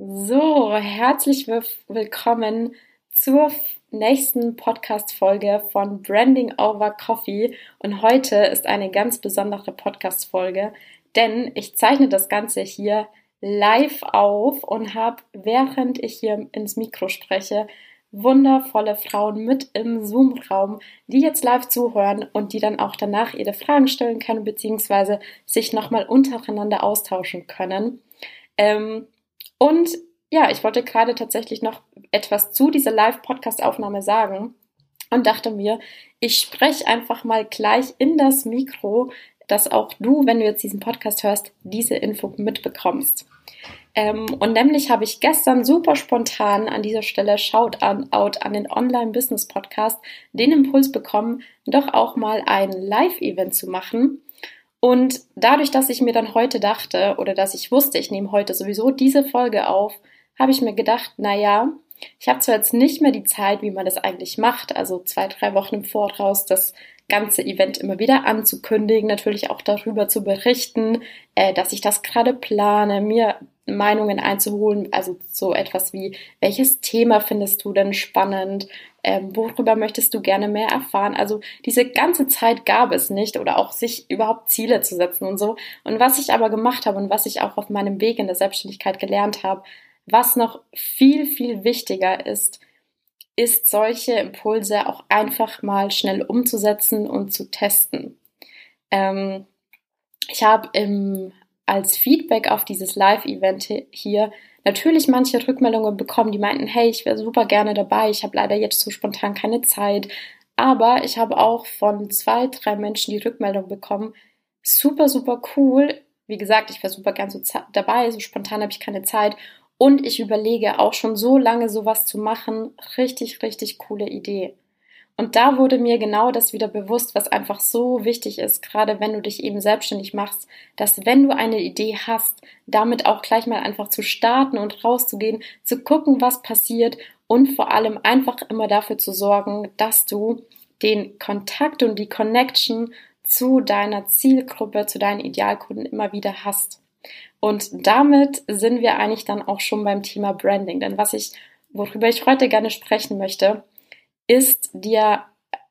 So, herzlich willkommen zur nächsten Podcast-Folge von Branding Over Coffee. Und heute ist eine ganz besondere Podcast-Folge, denn ich zeichne das Ganze hier live auf und habe, während ich hier ins Mikro spreche, wundervolle Frauen mit im Zoom-Raum, die jetzt live zuhören und die dann auch danach ihre Fragen stellen können, beziehungsweise sich nochmal untereinander austauschen können. Ähm, und ja, ich wollte gerade tatsächlich noch etwas zu dieser Live-Podcast-Aufnahme sagen und dachte mir, ich spreche einfach mal gleich in das Mikro, dass auch du, wenn du jetzt diesen Podcast hörst, diese Info mitbekommst. Ähm, und nämlich habe ich gestern super spontan an dieser Stelle Shoutout an den Online-Business-Podcast den Impuls bekommen, doch auch mal ein Live-Event zu machen. Und dadurch, dass ich mir dann heute dachte oder dass ich wusste, ich nehme heute sowieso diese Folge auf, habe ich mir gedacht, na ja, ich habe zwar jetzt nicht mehr die Zeit, wie man das eigentlich macht, also zwei, drei Wochen im Voraus das ganze Event immer wieder anzukündigen, natürlich auch darüber zu berichten, äh, dass ich das gerade plane, mir Meinungen einzuholen, also so etwas wie, welches Thema findest du denn spannend, ähm, worüber möchtest du gerne mehr erfahren. Also diese ganze Zeit gab es nicht oder auch sich überhaupt Ziele zu setzen und so. Und was ich aber gemacht habe und was ich auch auf meinem Weg in der Selbstständigkeit gelernt habe, was noch viel, viel wichtiger ist, ist solche Impulse auch einfach mal schnell umzusetzen und zu testen. Ähm, ich habe als Feedback auf dieses Live-Event hier natürlich manche Rückmeldungen bekommen, die meinten, hey, ich wäre super gerne dabei, ich habe leider jetzt so spontan keine Zeit. Aber ich habe auch von zwei, drei Menschen die Rückmeldung bekommen, super, super cool. Wie gesagt, ich wäre super gern so dabei, so spontan habe ich keine Zeit. Und ich überlege auch schon so lange sowas zu machen. Richtig, richtig coole Idee. Und da wurde mir genau das wieder bewusst, was einfach so wichtig ist, gerade wenn du dich eben selbstständig machst, dass wenn du eine Idee hast, damit auch gleich mal einfach zu starten und rauszugehen, zu gucken, was passiert und vor allem einfach immer dafür zu sorgen, dass du den Kontakt und die Connection zu deiner Zielgruppe, zu deinen Idealkunden immer wieder hast. Und damit sind wir eigentlich dann auch schon beim Thema Branding. Denn was ich, worüber ich heute gerne sprechen möchte, ist dir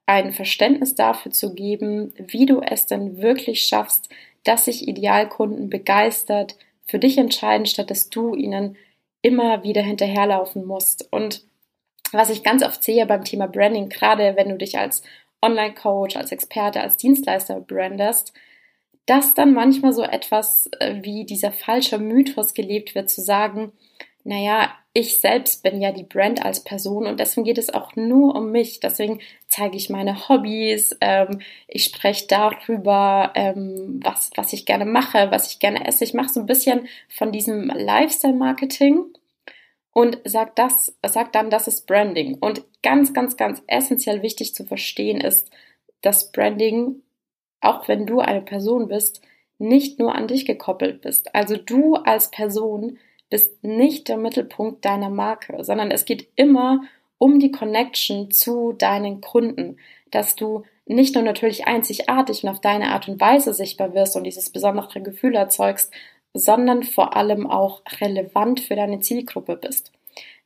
ein Verständnis dafür zu geben, wie du es denn wirklich schaffst, dass sich Idealkunden begeistert für dich entscheiden, statt dass du ihnen immer wieder hinterherlaufen musst. Und was ich ganz oft sehe beim Thema Branding, gerade wenn du dich als Online-Coach, als Experte, als Dienstleister brandest, dass dann manchmal so etwas äh, wie dieser falsche Mythos gelebt wird, zu sagen, naja, ich selbst bin ja die Brand als Person und deswegen geht es auch nur um mich. Deswegen zeige ich meine Hobbys, ähm, ich spreche darüber, ähm, was, was ich gerne mache, was ich gerne esse. Ich mache so ein bisschen von diesem Lifestyle-Marketing und sag das, sag dann, das ist Branding. Und ganz, ganz, ganz essentiell wichtig zu verstehen ist, dass Branding, auch wenn du eine Person bist, nicht nur an dich gekoppelt bist. Also du als Person bist nicht der Mittelpunkt deiner Marke, sondern es geht immer um die Connection zu deinen Kunden, dass du nicht nur natürlich einzigartig und auf deine Art und Weise sichtbar wirst und dieses besondere Gefühl erzeugst, sondern vor allem auch relevant für deine Zielgruppe bist.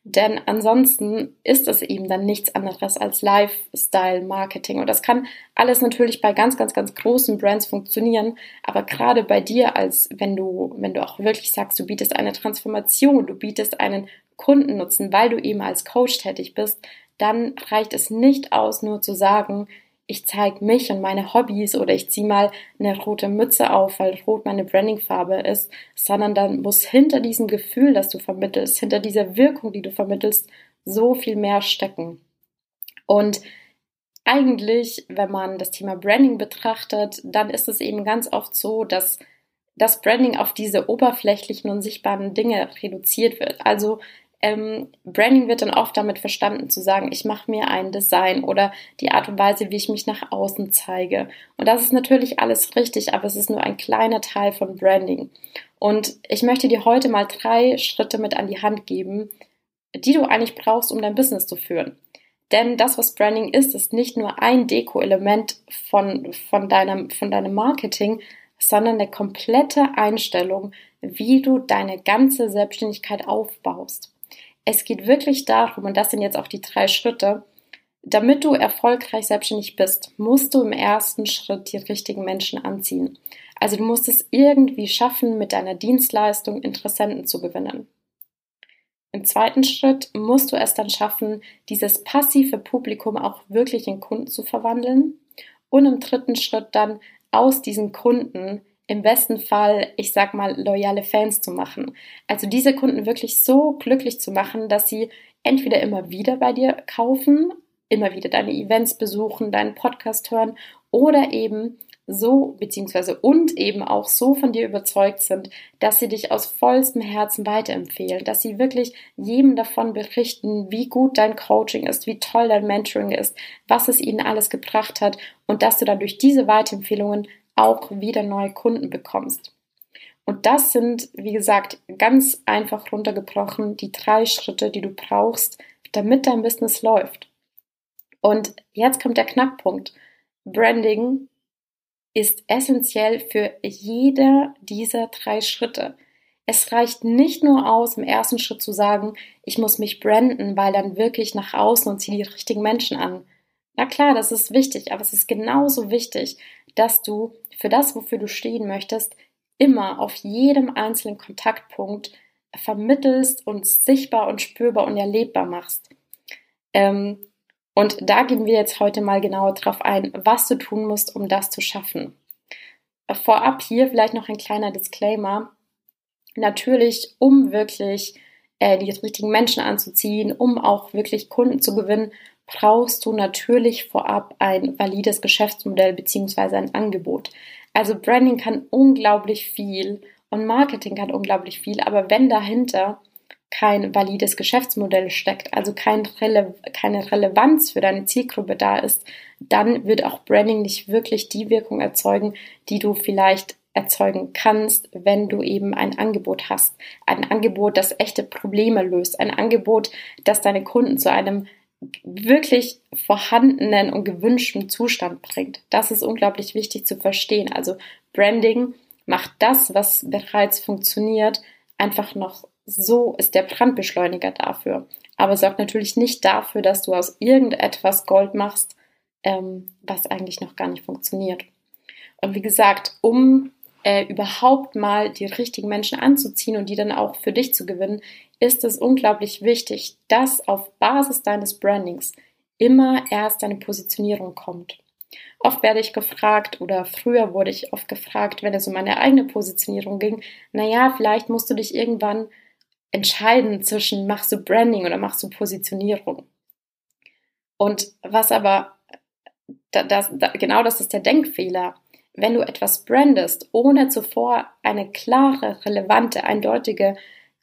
Denn ansonsten ist es eben dann nichts anderes als Lifestyle-Marketing. Und das kann alles natürlich bei ganz, ganz, ganz großen Brands funktionieren. Aber gerade bei dir, als wenn du, wenn du auch wirklich sagst, du bietest eine Transformation, du bietest einen Kundennutzen, weil du eben als Coach tätig bist, dann reicht es nicht aus, nur zu sagen, ich zeige mich und meine Hobbys oder ich ziehe mal eine rote Mütze auf, weil rot meine Brandingfarbe ist, sondern dann muss hinter diesem Gefühl, das du vermittelst, hinter dieser Wirkung, die du vermittelst, so viel mehr stecken. Und eigentlich, wenn man das Thema Branding betrachtet, dann ist es eben ganz oft so, dass das Branding auf diese oberflächlichen und sichtbaren Dinge reduziert wird. Also ähm, Branding wird dann oft damit verstanden zu sagen, ich mache mir ein Design oder die Art und Weise, wie ich mich nach außen zeige. Und das ist natürlich alles richtig, aber es ist nur ein kleiner Teil von Branding. Und ich möchte dir heute mal drei Schritte mit an die Hand geben, die du eigentlich brauchst, um dein Business zu führen. Denn das, was Branding ist, ist nicht nur ein Deko-Element von, von, deinem, von deinem Marketing, sondern eine komplette Einstellung, wie du deine ganze Selbstständigkeit aufbaust. Es geht wirklich darum, und das sind jetzt auch die drei Schritte, damit du erfolgreich selbstständig bist, musst du im ersten Schritt die richtigen Menschen anziehen. Also du musst es irgendwie schaffen, mit deiner Dienstleistung Interessenten zu gewinnen. Im zweiten Schritt musst du es dann schaffen, dieses passive Publikum auch wirklich in Kunden zu verwandeln. Und im dritten Schritt dann aus diesen Kunden im besten Fall, ich sag mal, loyale Fans zu machen. Also diese Kunden wirklich so glücklich zu machen, dass sie entweder immer wieder bei dir kaufen, immer wieder deine Events besuchen, deinen Podcast hören oder eben so, beziehungsweise und eben auch so von dir überzeugt sind, dass sie dich aus vollstem Herzen weiterempfehlen, dass sie wirklich jedem davon berichten, wie gut dein Coaching ist, wie toll dein Mentoring ist, was es ihnen alles gebracht hat und dass du dann durch diese Weiterempfehlungen auch wieder neue Kunden bekommst. Und das sind, wie gesagt, ganz einfach runtergebrochen die drei Schritte, die du brauchst, damit dein Business läuft. Und jetzt kommt der Knackpunkt. Branding ist essentiell für jeder dieser drei Schritte. Es reicht nicht nur aus, im ersten Schritt zu sagen, ich muss mich branden, weil dann wirklich nach außen und ziehe die richtigen Menschen an. Na klar, das ist wichtig, aber es ist genauso wichtig, dass du für das, wofür du stehen möchtest, immer auf jedem einzelnen Kontaktpunkt vermittelst und sichtbar und spürbar und erlebbar machst. Ähm, und da gehen wir jetzt heute mal genauer drauf ein, was du tun musst, um das zu schaffen. Vorab hier vielleicht noch ein kleiner Disclaimer. Natürlich, um wirklich äh, die richtigen Menschen anzuziehen, um auch wirklich Kunden zu gewinnen, brauchst du natürlich vorab ein valides Geschäftsmodell bzw. ein Angebot. Also Branding kann unglaublich viel und Marketing kann unglaublich viel, aber wenn dahinter kein valides Geschäftsmodell steckt, also kein Rele keine Relevanz für deine Zielgruppe da ist, dann wird auch Branding nicht wirklich die Wirkung erzeugen, die du vielleicht erzeugen kannst, wenn du eben ein Angebot hast. Ein Angebot, das echte Probleme löst. Ein Angebot, das deine Kunden zu einem wirklich vorhandenen und gewünschten Zustand bringt. Das ist unglaublich wichtig zu verstehen. Also Branding macht das, was bereits funktioniert, einfach noch so ist der Brandbeschleuniger dafür. Aber sorgt natürlich nicht dafür, dass du aus irgendetwas Gold machst, ähm, was eigentlich noch gar nicht funktioniert. Und wie gesagt, um äh, überhaupt mal die richtigen Menschen anzuziehen und die dann auch für dich zu gewinnen, ist es unglaublich wichtig, dass auf Basis deines Brandings immer erst deine Positionierung kommt. Oft werde ich gefragt oder früher wurde ich oft gefragt, wenn es um meine eigene Positionierung ging, naja, vielleicht musst du dich irgendwann entscheiden zwischen machst du Branding oder machst du Positionierung. Und was aber, das, das, genau das ist der Denkfehler. Wenn du etwas brandest, ohne zuvor eine klare, relevante, eindeutige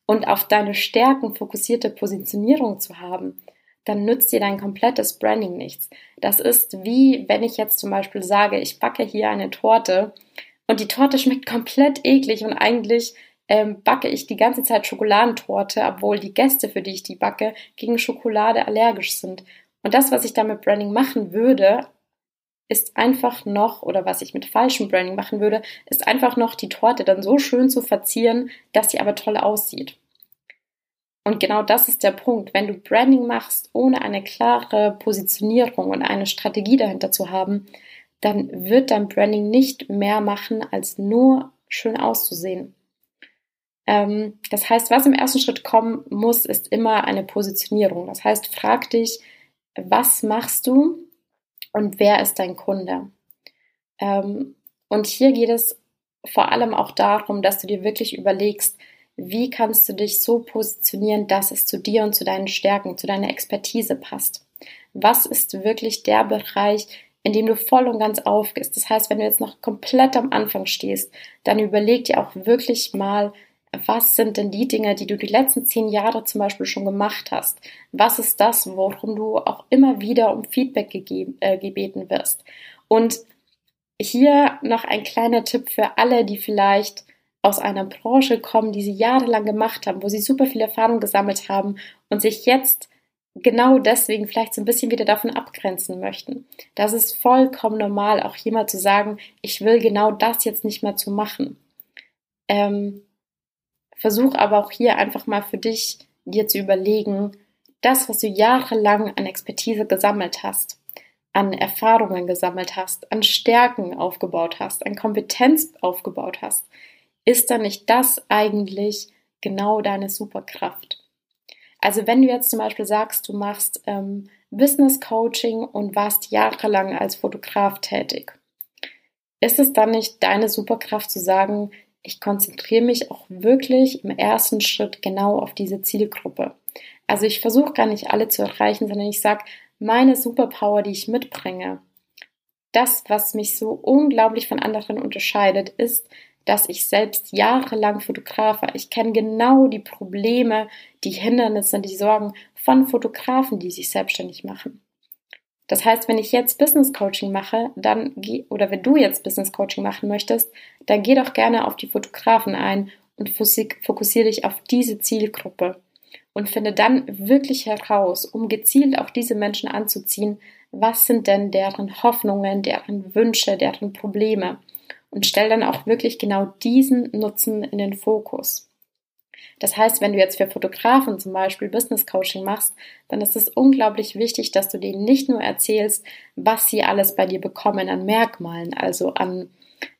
und auf deine Stärken fokussierte Positionierung zu haben, dann nützt dir dein komplettes Branding nichts. Das ist wie, wenn ich jetzt zum Beispiel sage, ich backe hier eine Torte und die Torte schmeckt komplett eklig und eigentlich ähm, backe ich die ganze Zeit Schokoladentorte, obwohl die Gäste, für die ich die backe, gegen Schokolade allergisch sind. Und das, was ich da mit Branding machen würde, ist einfach noch, oder was ich mit falschem Branding machen würde, ist einfach noch die Torte dann so schön zu verzieren, dass sie aber toll aussieht. Und genau das ist der Punkt. Wenn du Branding machst, ohne eine klare Positionierung und eine Strategie dahinter zu haben, dann wird dein Branding nicht mehr machen, als nur schön auszusehen. Ähm, das heißt, was im ersten Schritt kommen muss, ist immer eine Positionierung. Das heißt, frag dich, was machst du und wer ist dein Kunde? Ähm, und hier geht es vor allem auch darum, dass du dir wirklich überlegst, wie kannst du dich so positionieren, dass es zu dir und zu deinen Stärken, zu deiner Expertise passt. Was ist wirklich der Bereich, in dem du voll und ganz aufgehst? Das heißt, wenn du jetzt noch komplett am Anfang stehst, dann überleg dir auch wirklich mal, was sind denn die Dinge, die du die letzten zehn Jahre zum Beispiel schon gemacht hast? Was ist das, worum du auch immer wieder um Feedback gegeben, äh, gebeten wirst? Und hier noch ein kleiner Tipp für alle, die vielleicht aus einer Branche kommen, die sie jahrelang gemacht haben, wo sie super viel Erfahrung gesammelt haben und sich jetzt genau deswegen vielleicht so ein bisschen wieder davon abgrenzen möchten. Das ist vollkommen normal, auch jemand zu sagen, ich will genau das jetzt nicht mehr zu machen. Ähm, Versuch aber auch hier einfach mal für dich dir zu überlegen, das, was du jahrelang an Expertise gesammelt hast, an Erfahrungen gesammelt hast, an Stärken aufgebaut hast, an Kompetenz aufgebaut hast, ist dann nicht das eigentlich genau deine Superkraft? Also wenn du jetzt zum Beispiel sagst, du machst ähm, Business Coaching und warst jahrelang als Fotograf tätig, ist es dann nicht deine Superkraft zu sagen, ich konzentriere mich auch wirklich im ersten Schritt genau auf diese Zielgruppe. Also ich versuche gar nicht alle zu erreichen, sondern ich sage, meine Superpower, die ich mitbringe, das, was mich so unglaublich von anderen unterscheidet, ist, dass ich selbst jahrelang Fotograf war. Ich kenne genau die Probleme, die Hindernisse, die Sorgen von Fotografen, die sich selbstständig machen. Das heißt, wenn ich jetzt Business Coaching mache, dann geh, oder wenn du jetzt Business Coaching machen möchtest, dann geh doch gerne auf die Fotografen ein und fokussiere dich auf diese Zielgruppe und finde dann wirklich heraus, um gezielt auch diese Menschen anzuziehen, was sind denn deren Hoffnungen, deren Wünsche, deren Probleme und stell dann auch wirklich genau diesen Nutzen in den Fokus. Das heißt, wenn du jetzt für Fotografen zum Beispiel Business Coaching machst, dann ist es unglaublich wichtig, dass du denen nicht nur erzählst, was sie alles bei dir bekommen an Merkmalen, also an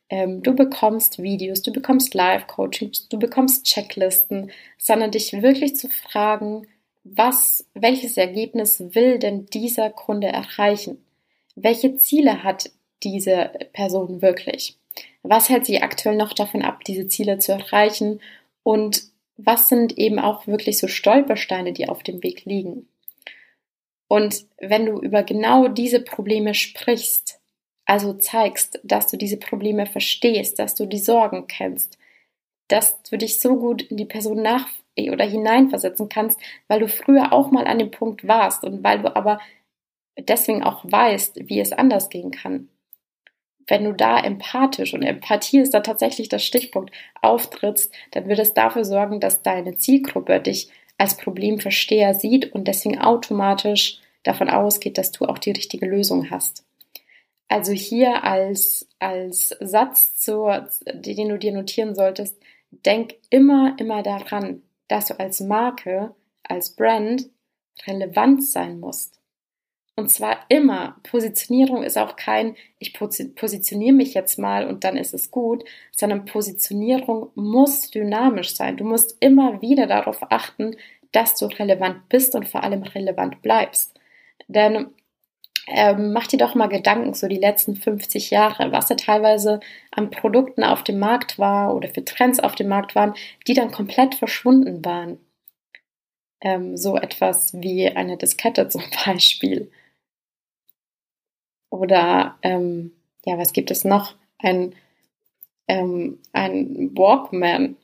ähm, du bekommst Videos, du bekommst Live-Coachings, du bekommst Checklisten, sondern dich wirklich zu fragen, was, welches Ergebnis will denn dieser Kunde erreichen? Welche Ziele hat diese Person wirklich? Was hält sie aktuell noch davon ab, diese Ziele zu erreichen? Und was sind eben auch wirklich so Stolpersteine, die auf dem Weg liegen. Und wenn du über genau diese Probleme sprichst, also zeigst, dass du diese Probleme verstehst, dass du die Sorgen kennst, dass du dich so gut in die Person nach oder hineinversetzen kannst, weil du früher auch mal an dem Punkt warst und weil du aber deswegen auch weißt, wie es anders gehen kann wenn du da empathisch und Empathie ist da tatsächlich das Stichpunkt auftrittst, dann wird es dafür sorgen, dass deine Zielgruppe dich als Problemversteher sieht und deswegen automatisch davon ausgeht, dass du auch die richtige Lösung hast. Also hier als, als Satz, zur, den du dir notieren solltest, denk immer, immer daran, dass du als Marke, als Brand relevant sein musst. Und zwar immer. Positionierung ist auch kein, ich positioniere mich jetzt mal und dann ist es gut, sondern Positionierung muss dynamisch sein. Du musst immer wieder darauf achten, dass du relevant bist und vor allem relevant bleibst. Denn ähm, mach dir doch mal Gedanken, so die letzten 50 Jahre, was da teilweise an Produkten auf dem Markt war oder für Trends auf dem Markt waren, die dann komplett verschwunden waren. Ähm, so etwas wie eine Diskette zum Beispiel oder ähm, ja, was gibt es noch? Ein, ähm, ein Walkman.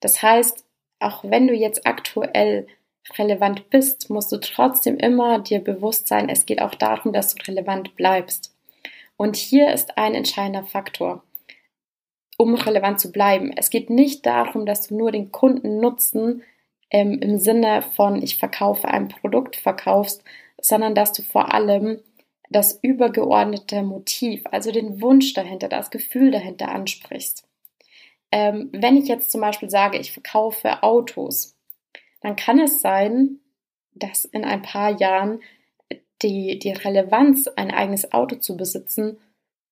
Das heißt, auch wenn du jetzt aktuell relevant bist, musst du trotzdem immer dir bewusst sein, es geht auch darum, dass du relevant bleibst. Und hier ist ein entscheidender Faktor, um relevant zu bleiben. Es geht nicht darum, dass du nur den Kundennutzen ähm, im Sinne von ich verkaufe ein Produkt verkaufst, sondern dass du vor allem das übergeordnete Motiv, also den Wunsch dahinter, das Gefühl dahinter ansprichst. Ähm, wenn ich jetzt zum Beispiel sage, ich verkaufe Autos, dann kann es sein, dass in ein paar Jahren die, die Relevanz, ein eigenes Auto zu besitzen,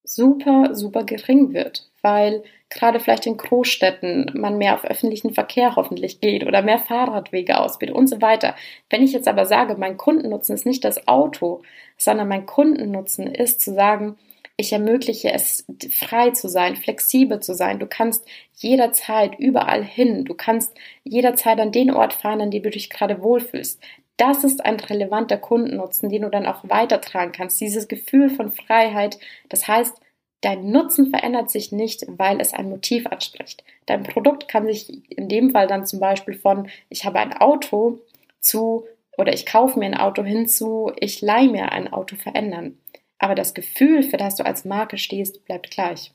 super, super gering wird, weil gerade vielleicht in Großstädten man mehr auf öffentlichen Verkehr hoffentlich geht oder mehr Fahrradwege ausbietet und so weiter. Wenn ich jetzt aber sage, mein Kundennutzen ist nicht das Auto, sondern mein Kundennutzen ist zu sagen, ich ermögliche es, frei zu sein, flexibel zu sein. Du kannst jederzeit überall hin. Du kannst jederzeit an den Ort fahren, an dem du dich gerade wohlfühlst. Das ist ein relevanter Kundennutzen, den du dann auch weitertragen kannst. Dieses Gefühl von Freiheit. Das heißt, dein Nutzen verändert sich nicht, weil es ein Motiv anspricht. Dein Produkt kann sich in dem Fall dann zum Beispiel von ich habe ein Auto zu oder ich kaufe mir ein Auto hinzu, ich leihe mir ein Auto verändern. Aber das Gefühl, für das du als Marke stehst, bleibt gleich.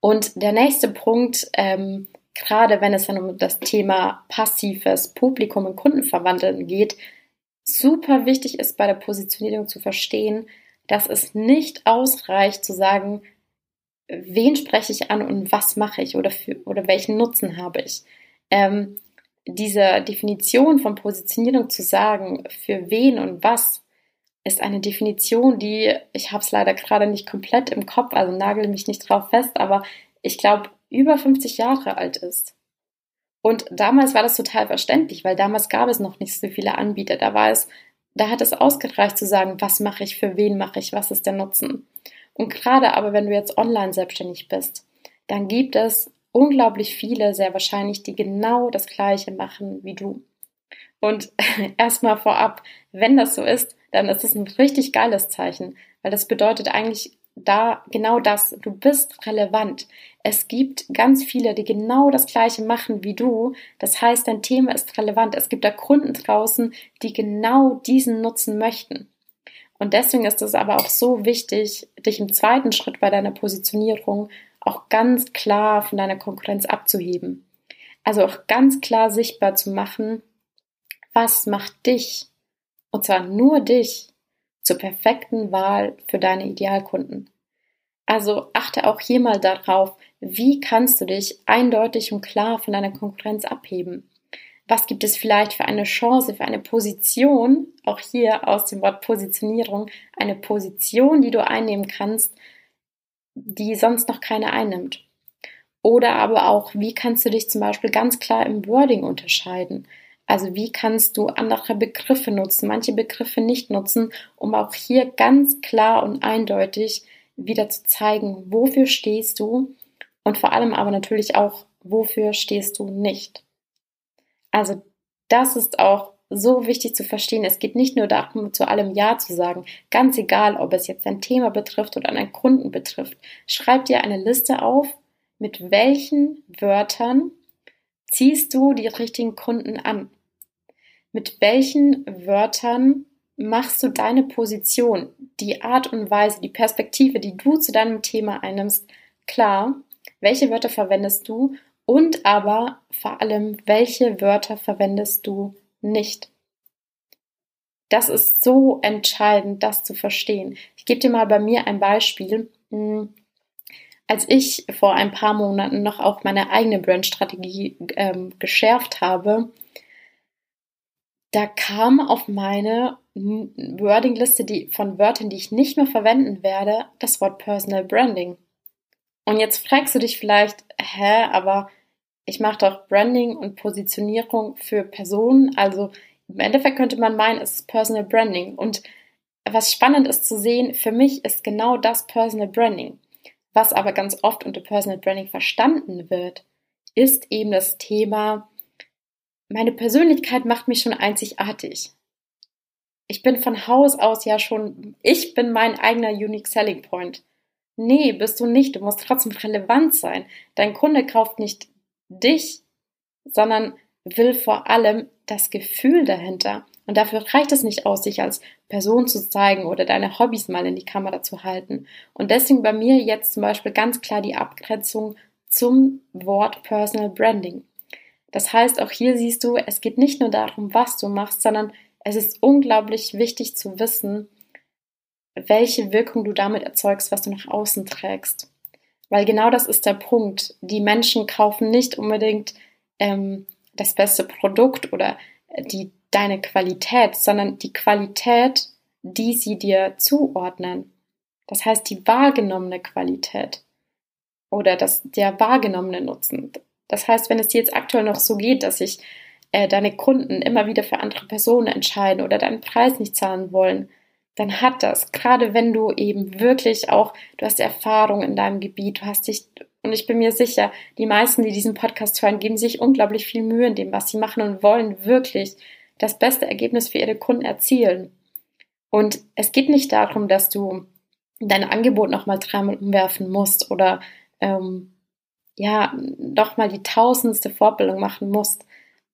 Und der nächste Punkt, ähm, gerade wenn es dann um das Thema passives Publikum und Kundenverwandeln geht, super wichtig ist bei der Positionierung zu verstehen, dass es nicht ausreicht zu sagen, wen spreche ich an und was mache ich oder, für, oder welchen Nutzen habe ich. Ähm, diese Definition von Positionierung zu sagen, für wen und was, ist eine Definition, die, ich habe es leider gerade nicht komplett im Kopf, also nagel mich nicht drauf fest, aber ich glaube, über 50 Jahre alt ist. Und damals war das total verständlich, weil damals gab es noch nicht so viele Anbieter. Da war es, da hat es ausgereicht zu sagen, was mache ich, für wen mache ich, was ist der Nutzen. Und gerade aber, wenn du jetzt online selbstständig bist, dann gibt es unglaublich viele, sehr wahrscheinlich, die genau das Gleiche machen wie du. Und erstmal vorab, wenn das so ist, dann ist es ein richtig geiles Zeichen, weil das bedeutet eigentlich da genau das, du bist relevant. Es gibt ganz viele, die genau das gleiche machen wie du. Das heißt, dein Thema ist relevant. Es gibt da Kunden draußen, die genau diesen nutzen möchten. Und deswegen ist es aber auch so wichtig, dich im zweiten Schritt bei deiner Positionierung auch ganz klar von deiner Konkurrenz abzuheben. Also auch ganz klar sichtbar zu machen, was macht dich, und zwar nur dich, zur perfekten Wahl für deine Idealkunden. Also achte auch hier mal darauf, wie kannst du dich eindeutig und klar von deiner Konkurrenz abheben. Was gibt es vielleicht für eine Chance, für eine Position, auch hier aus dem Wort Positionierung, eine Position, die du einnehmen kannst, die sonst noch keine einnimmt. Oder aber auch, wie kannst du dich zum Beispiel ganz klar im Wording unterscheiden? Also wie kannst du andere Begriffe nutzen, manche Begriffe nicht nutzen, um auch hier ganz klar und eindeutig wieder zu zeigen, wofür stehst du und vor allem aber natürlich auch, wofür stehst du nicht. Also das ist auch so wichtig zu verstehen. Es geht nicht nur darum, zu allem Ja zu sagen, ganz egal, ob es jetzt ein Thema betrifft oder einen Kunden betrifft. Schreib dir eine Liste auf, mit welchen Wörtern ziehst du die richtigen Kunden an mit welchen Wörtern machst du deine Position, die Art und Weise, die Perspektive, die du zu deinem Thema einnimmst, klar? Welche Wörter verwendest du und aber vor allem, welche Wörter verwendest du nicht? Das ist so entscheidend, das zu verstehen. Ich gebe dir mal bei mir ein Beispiel. Hm, als ich vor ein paar Monaten noch auch meine eigene Brandstrategie ähm, geschärft habe, da kam auf meine Wordingliste die, von Wörtern, die ich nicht mehr verwenden werde, das Wort Personal Branding. Und jetzt fragst du dich vielleicht, hä, aber ich mache doch Branding und Positionierung für Personen. Also im Endeffekt könnte man meinen, es ist Personal Branding. Und was spannend ist zu sehen, für mich ist genau das Personal Branding. Was aber ganz oft unter Personal Branding verstanden wird, ist eben das Thema meine Persönlichkeit macht mich schon einzigartig. Ich bin von Haus aus ja schon, ich bin mein eigener Unique Selling Point. Nee, bist du nicht. Du musst trotzdem relevant sein. Dein Kunde kauft nicht dich, sondern will vor allem das Gefühl dahinter. Und dafür reicht es nicht aus, sich als Person zu zeigen oder deine Hobbys mal in die Kamera zu halten. Und deswegen bei mir jetzt zum Beispiel ganz klar die Abgrenzung zum Wort Personal Branding. Das heißt, auch hier siehst du, es geht nicht nur darum, was du machst, sondern es ist unglaublich wichtig zu wissen, welche Wirkung du damit erzeugst, was du nach außen trägst. Weil genau das ist der Punkt. Die Menschen kaufen nicht unbedingt ähm, das beste Produkt oder die, deine Qualität, sondern die Qualität, die sie dir zuordnen. Das heißt, die wahrgenommene Qualität oder das, der wahrgenommene Nutzen. Das heißt, wenn es dir jetzt aktuell noch so geht, dass sich äh, deine Kunden immer wieder für andere Personen entscheiden oder deinen Preis nicht zahlen wollen, dann hat das, gerade wenn du eben wirklich auch, du hast Erfahrung in deinem Gebiet, du hast dich, und ich bin mir sicher, die meisten, die diesen Podcast hören, geben sich unglaublich viel Mühe in dem, was sie machen und wollen wirklich das beste Ergebnis für ihre Kunden erzielen. Und es geht nicht darum, dass du dein Angebot nochmal dreimal umwerfen musst oder ähm, ja, doch mal die tausendste Vorbildung machen musst,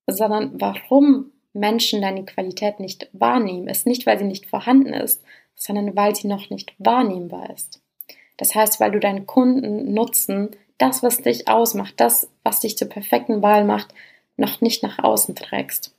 sondern warum Menschen deine Qualität nicht wahrnehmen, ist nicht, weil sie nicht vorhanden ist, sondern weil sie noch nicht wahrnehmbar ist. Das heißt, weil du deinen Kunden nutzen, das, was dich ausmacht, das, was dich zur perfekten Wahl macht, noch nicht nach außen trägst.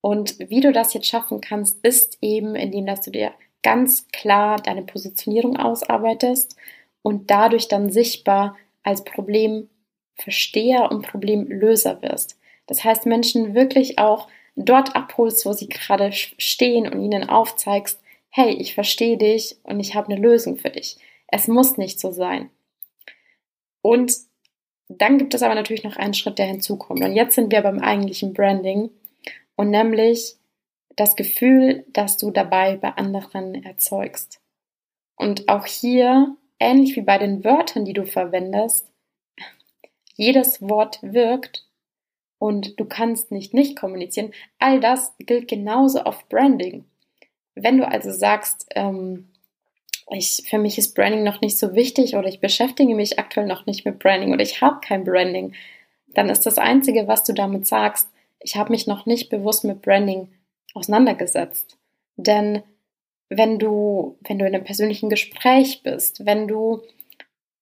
Und wie du das jetzt schaffen kannst, ist eben, indem dass du dir ganz klar deine Positionierung ausarbeitest und dadurch dann sichtbar als Problemversteher und Problemlöser wirst. Das heißt, Menschen wirklich auch dort abholst, wo sie gerade stehen und ihnen aufzeigst, hey, ich verstehe dich und ich habe eine Lösung für dich. Es muss nicht so sein. Und dann gibt es aber natürlich noch einen Schritt, der hinzukommt. Und jetzt sind wir beim eigentlichen Branding und nämlich das Gefühl, dass du dabei bei anderen erzeugst. Und auch hier, ähnlich wie bei den Wörtern, die du verwendest, jedes Wort wirkt und du kannst nicht nicht kommunizieren. All das gilt genauso auf Branding. Wenn du also sagst, ähm, ich, für mich ist Branding noch nicht so wichtig oder ich beschäftige mich aktuell noch nicht mit Branding oder ich habe kein Branding, dann ist das Einzige, was du damit sagst, ich habe mich noch nicht bewusst mit Branding auseinandergesetzt. Denn wenn du, wenn du in einem persönlichen Gespräch bist, wenn du,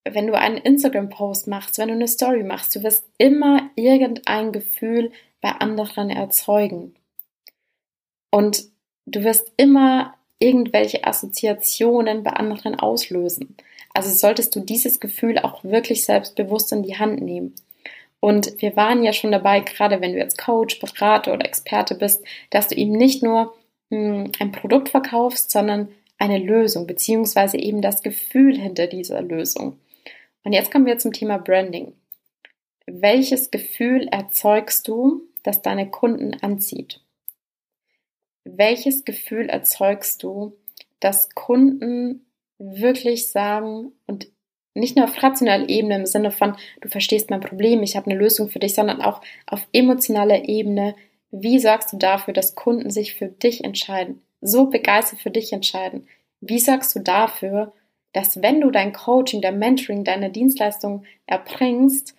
wenn du einen Instagram-Post machst, wenn du eine Story machst, du wirst immer irgendein Gefühl bei anderen erzeugen. Und du wirst immer irgendwelche Assoziationen bei anderen auslösen. Also solltest du dieses Gefühl auch wirklich selbstbewusst in die Hand nehmen. Und wir waren ja schon dabei, gerade wenn du jetzt Coach, Berater oder Experte bist, dass du eben nicht nur ein Produkt verkaufst, sondern eine Lösung, beziehungsweise eben das Gefühl hinter dieser Lösung. Und jetzt kommen wir zum Thema Branding. Welches Gefühl erzeugst du, das deine Kunden anzieht? welches Gefühl erzeugst du, dass Kunden wirklich sagen und nicht nur auf rationaler Ebene im Sinne von, du verstehst mein Problem, ich habe eine Lösung für dich, sondern auch auf emotionaler Ebene, wie sorgst du dafür, dass Kunden sich für dich entscheiden, so begeistert für dich entscheiden? Wie sorgst du dafür, dass wenn du dein Coaching, dein Mentoring, deine Dienstleistung erbringst,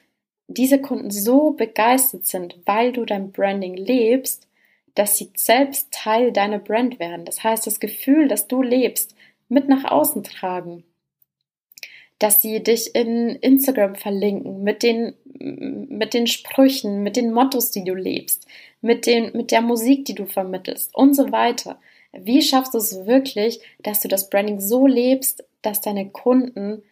diese Kunden so begeistert sind, weil du dein Branding lebst, dass sie selbst Teil deiner Brand werden. Das heißt, das Gefühl, das du lebst, mit nach außen tragen. Dass sie dich in Instagram verlinken mit den, mit den Sprüchen, mit den Mottos, die du lebst, mit, den, mit der Musik, die du vermittelst und so weiter. Wie schaffst du es wirklich, dass du das Branding so lebst, dass deine Kunden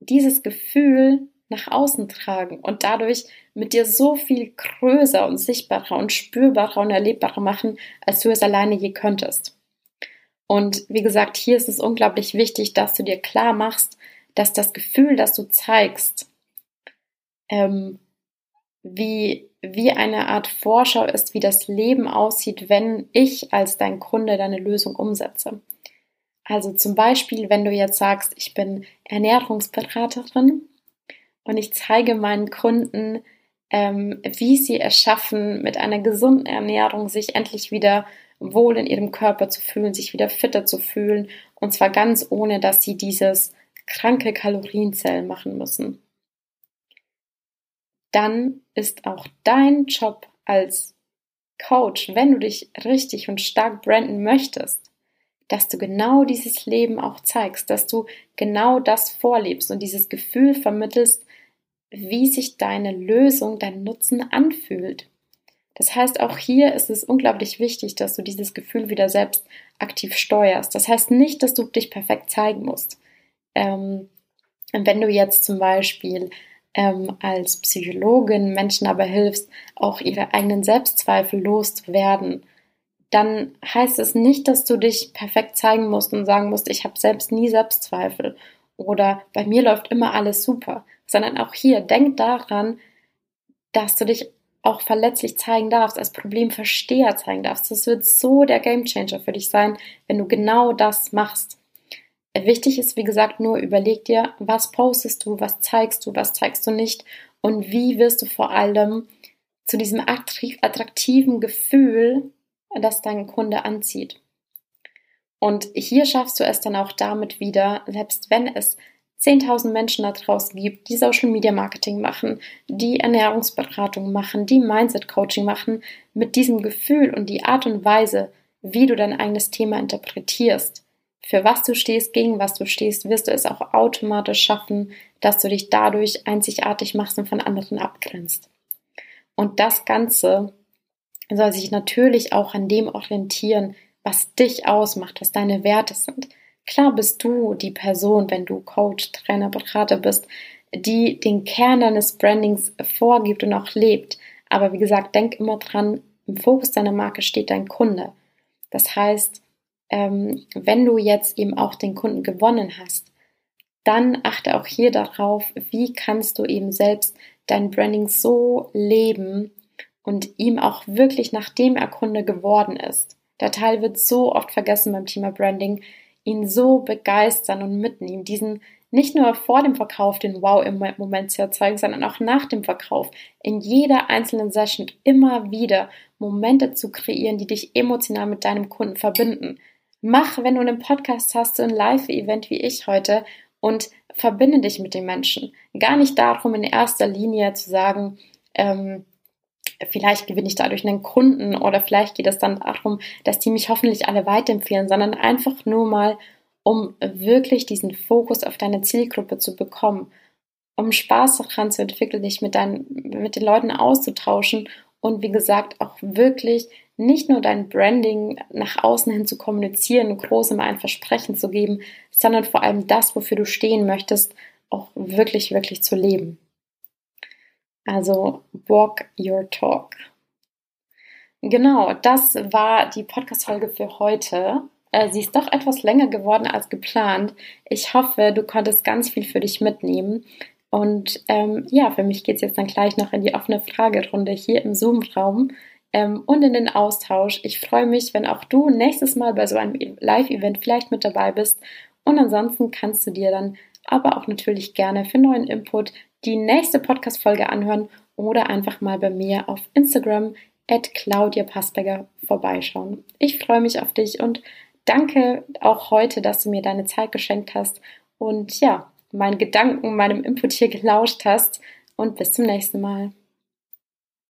dieses Gefühl nach außen tragen und dadurch mit dir so viel größer und sichtbarer und spürbarer und erlebbarer machen, als du es alleine je könntest. Und wie gesagt, hier ist es unglaublich wichtig, dass du dir klar machst, dass das Gefühl, das du zeigst, ähm, wie, wie eine Art Vorschau ist, wie das Leben aussieht, wenn ich als dein Kunde deine Lösung umsetze. Also zum Beispiel, wenn du jetzt sagst, ich bin Ernährungsberaterin und ich zeige meinen Kunden, ähm, wie sie es schaffen, mit einer gesunden Ernährung sich endlich wieder wohl in ihrem Körper zu fühlen, sich wieder fitter zu fühlen und zwar ganz ohne, dass sie dieses kranke Kalorienzellen machen müssen. Dann ist auch dein Job als Coach, wenn du dich richtig und stark branden möchtest, dass du genau dieses Leben auch zeigst, dass du genau das vorlebst und dieses Gefühl vermittelst, wie sich deine Lösung, dein Nutzen anfühlt. Das heißt, auch hier ist es unglaublich wichtig, dass du dieses Gefühl wieder selbst aktiv steuerst. Das heißt nicht, dass du dich perfekt zeigen musst. Ähm, wenn du jetzt zum Beispiel ähm, als Psychologin Menschen aber hilfst, auch ihre eigenen Selbstzweifel loszuwerden, dann heißt es nicht, dass du dich perfekt zeigen musst und sagen musst, ich habe selbst nie Selbstzweifel oder bei mir läuft immer alles super, sondern auch hier denk daran, dass du dich auch verletzlich zeigen darfst, als Problemversteher zeigen darfst. Das wird so der Gamechanger für dich sein, wenn du genau das machst. Wichtig ist, wie gesagt, nur überleg dir, was postest du, was zeigst du, was zeigst du nicht und wie wirst du vor allem zu diesem attraktiven Gefühl, das dein Kunde anzieht. Und hier schaffst du es dann auch damit wieder, selbst wenn es 10.000 Menschen da draußen gibt, die Social Media Marketing machen, die Ernährungsberatung machen, die Mindset Coaching machen, mit diesem Gefühl und die Art und Weise, wie du dein eigenes Thema interpretierst, für was du stehst, gegen was du stehst, wirst du es auch automatisch schaffen, dass du dich dadurch einzigartig machst und von anderen abgrenzt. Und das Ganze soll sich natürlich auch an dem orientieren, was dich ausmacht, was deine Werte sind. Klar bist du die Person, wenn du Coach, Trainer, Berater bist, die den Kern deines Brandings vorgibt und auch lebt. Aber wie gesagt, denk immer dran, im Fokus deiner Marke steht dein Kunde. Das heißt, ähm, wenn du jetzt eben auch den Kunden gewonnen hast, dann achte auch hier darauf, wie kannst du eben selbst dein Branding so leben und ihm auch wirklich, nachdem er Kunde geworden ist. Der Teil wird so oft vergessen beim Thema Branding, ihn so begeistern und mitnehmen, diesen nicht nur vor dem Verkauf den Wow im Moment zu erzeugen, sondern auch nach dem Verkauf in jeder einzelnen Session immer wieder Momente zu kreieren, die dich emotional mit deinem Kunden verbinden. Mach, wenn du einen Podcast hast, so ein Live-Event wie ich heute und verbinde dich mit den Menschen. Gar nicht darum, in erster Linie zu sagen, ähm, vielleicht gewinne ich dadurch einen Kunden oder vielleicht geht es dann darum, dass die mich hoffentlich alle weiterempfehlen, sondern einfach nur mal, um wirklich diesen Fokus auf deine Zielgruppe zu bekommen, um Spaß daran zu entwickeln, dich mit, deinen, mit den Leuten auszutauschen und wie gesagt auch wirklich nicht nur dein Branding nach außen hin zu kommunizieren, großem ein Versprechen zu geben, sondern vor allem das, wofür du stehen möchtest, auch wirklich, wirklich zu leben. Also walk your talk. Genau, das war die Podcast-Folge für heute. Äh, sie ist doch etwas länger geworden als geplant. Ich hoffe, du konntest ganz viel für dich mitnehmen. Und ähm, ja, für mich geht es jetzt dann gleich noch in die offene Fragerunde hier im Zoom-Raum ähm, und in den Austausch. Ich freue mich, wenn auch du nächstes Mal bei so einem e- Live-Event vielleicht mit dabei bist. Und ansonsten kannst du dir dann aber auch natürlich gerne für neuen Input die nächste Podcast-Folge anhören oder einfach mal bei mir auf Instagram at Claudia Passberger vorbeischauen. Ich freue mich auf dich und danke auch heute, dass du mir deine Zeit geschenkt hast und ja, meinen Gedanken, meinem Input hier gelauscht hast und bis zum nächsten Mal.